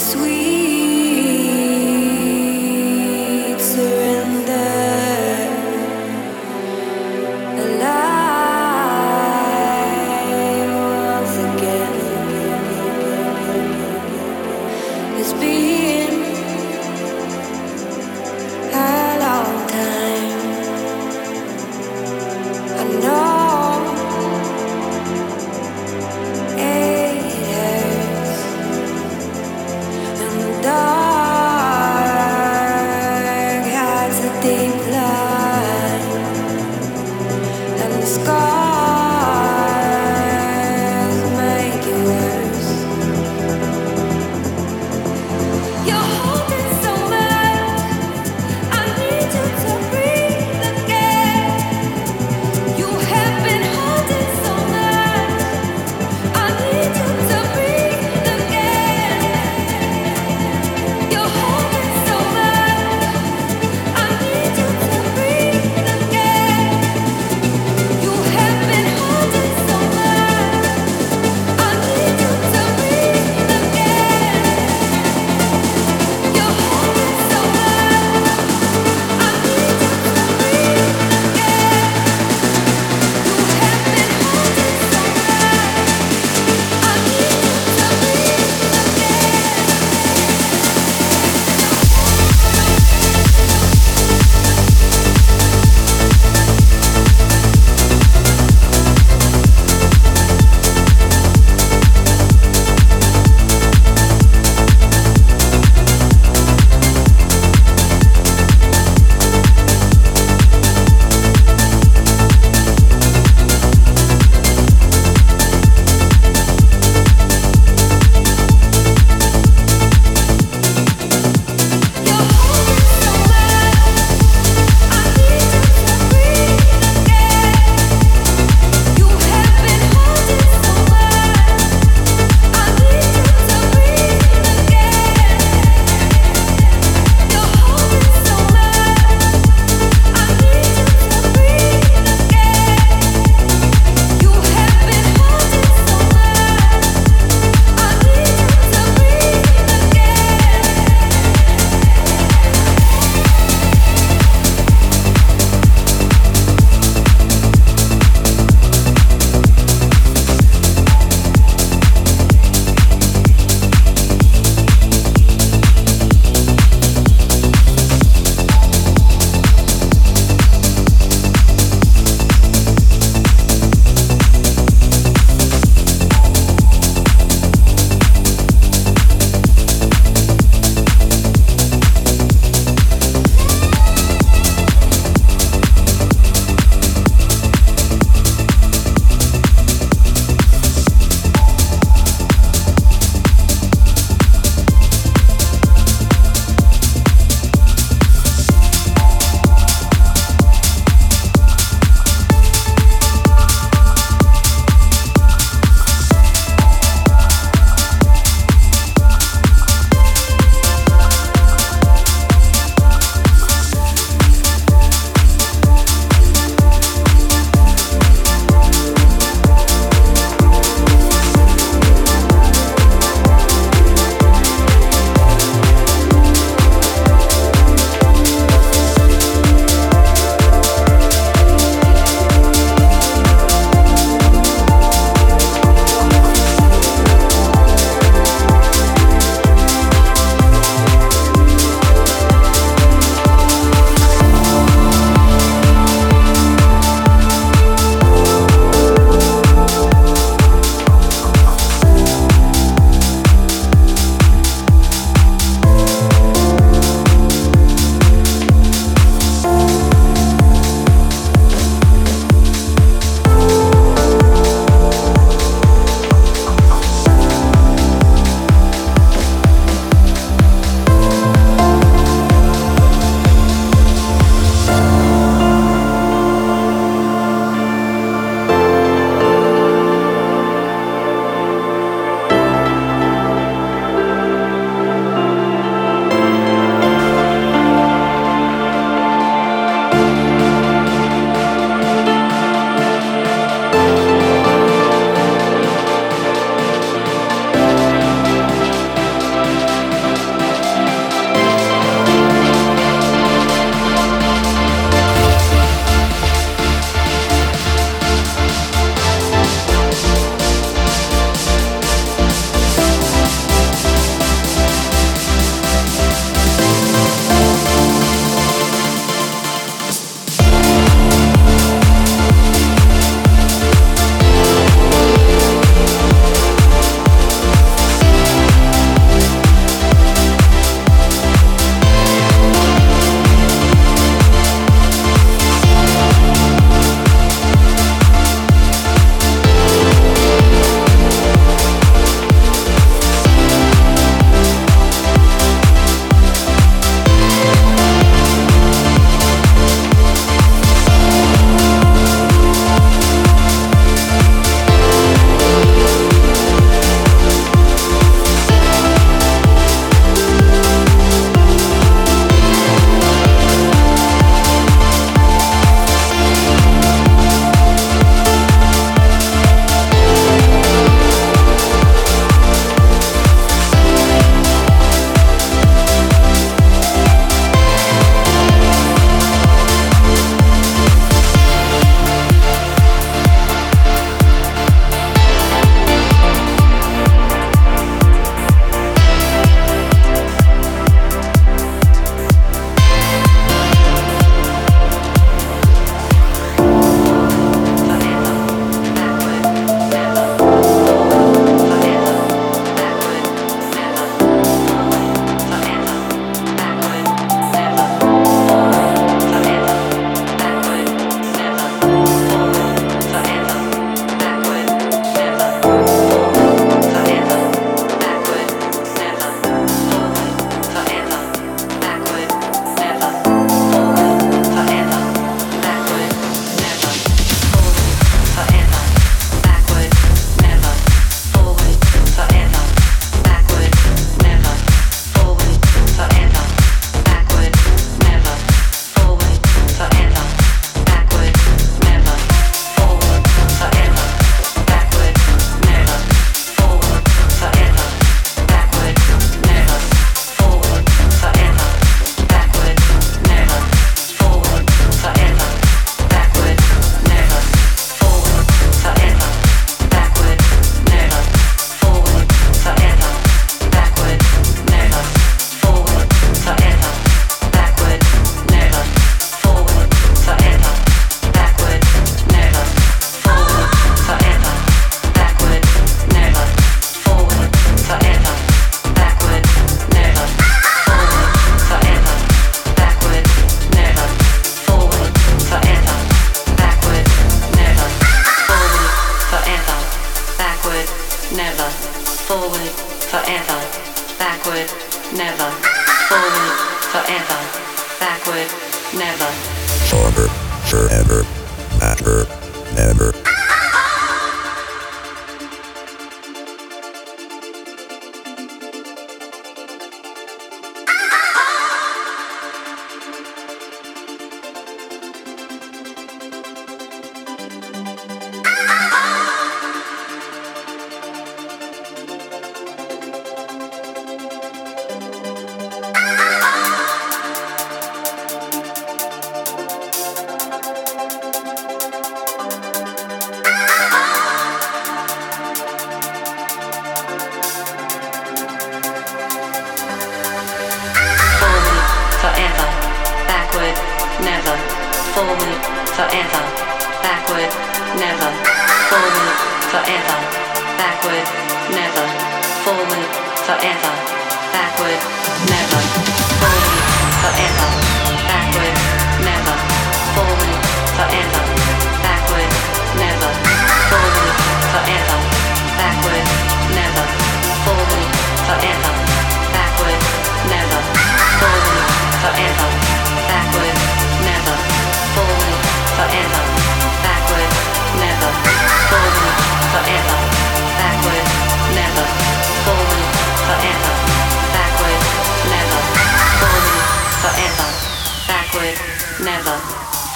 sweet.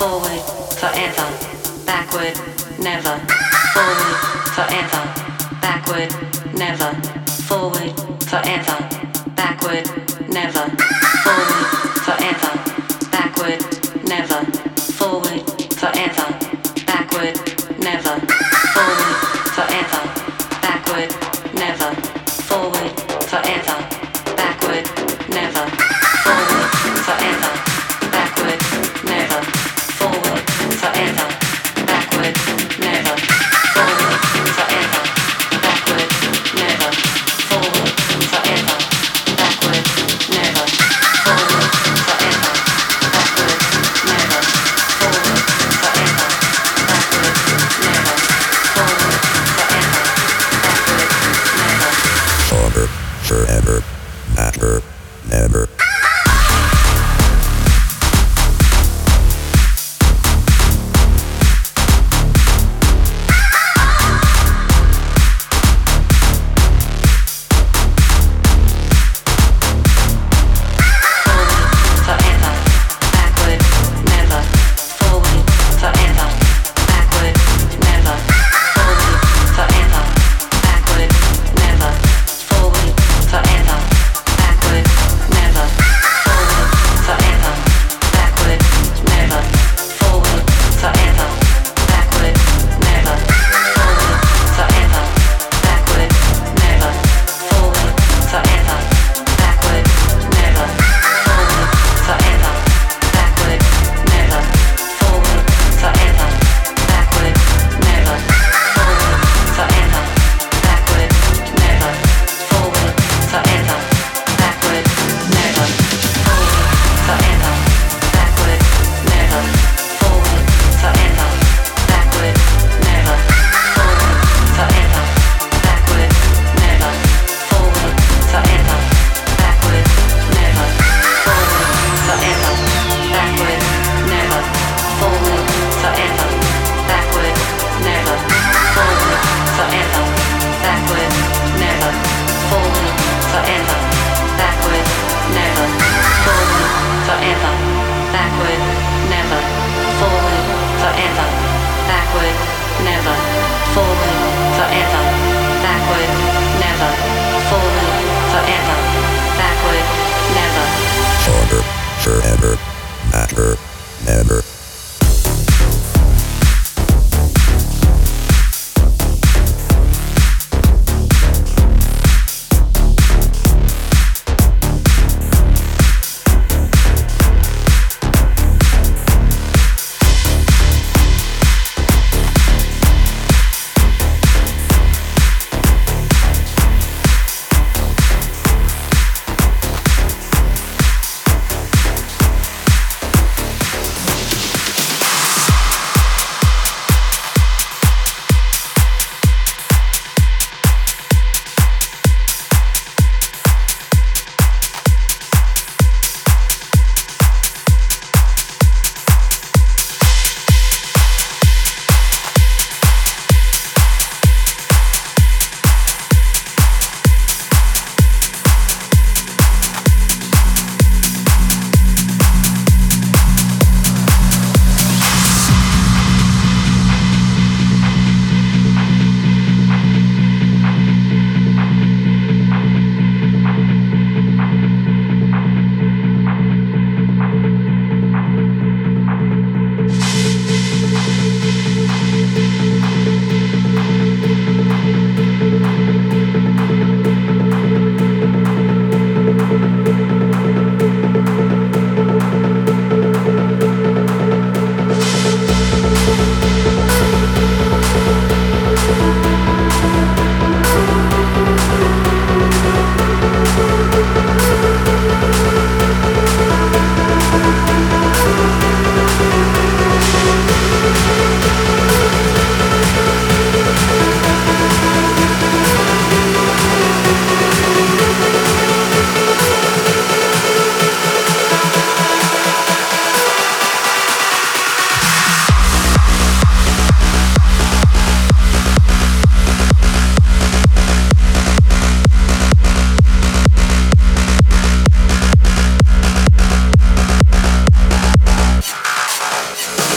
Forward, forever. Backward, never. Forward, forever. Backward, never. Forward, forever. Backward, never.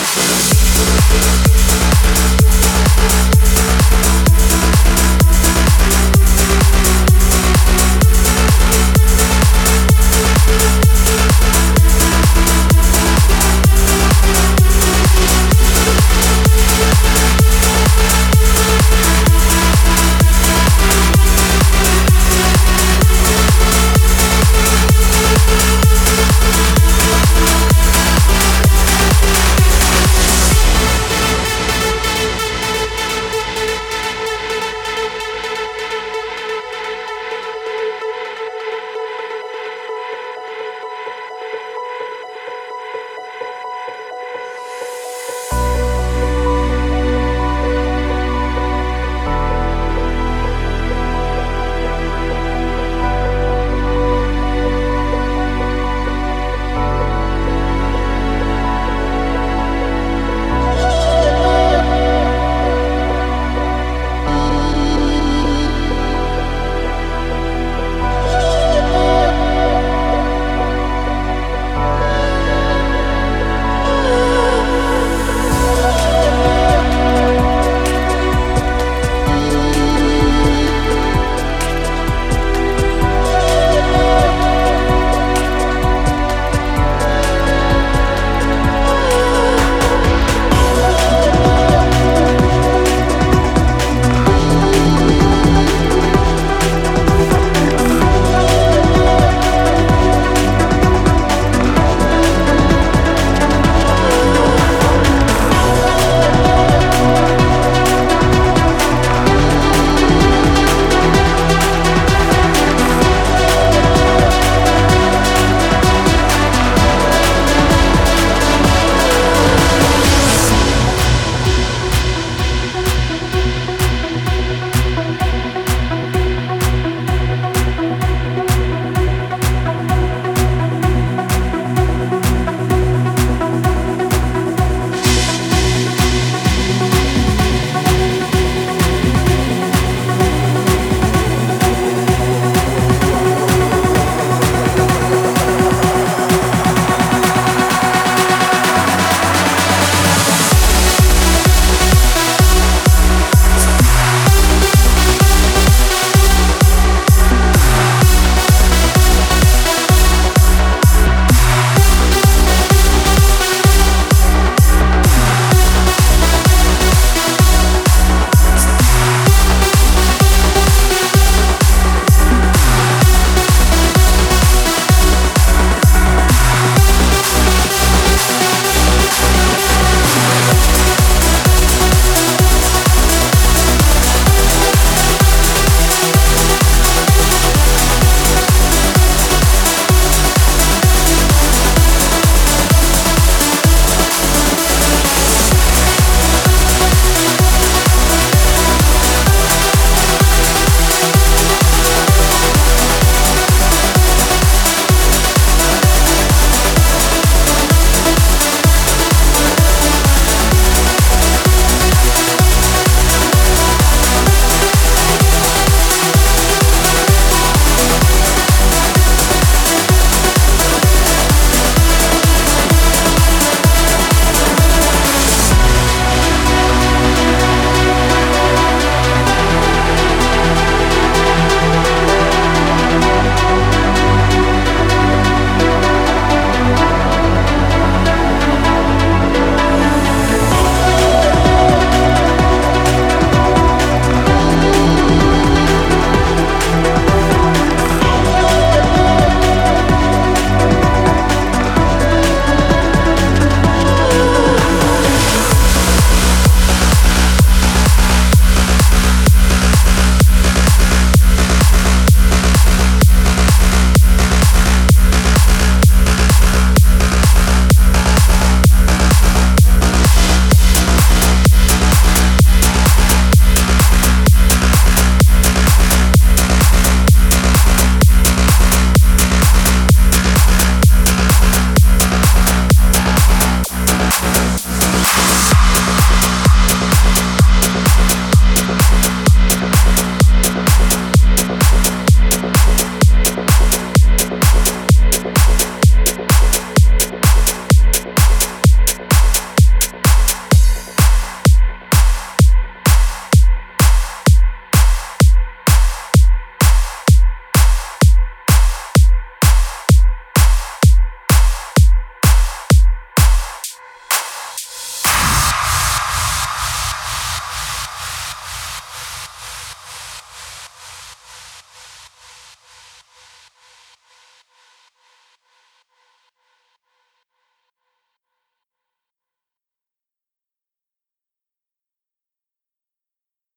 Thank you.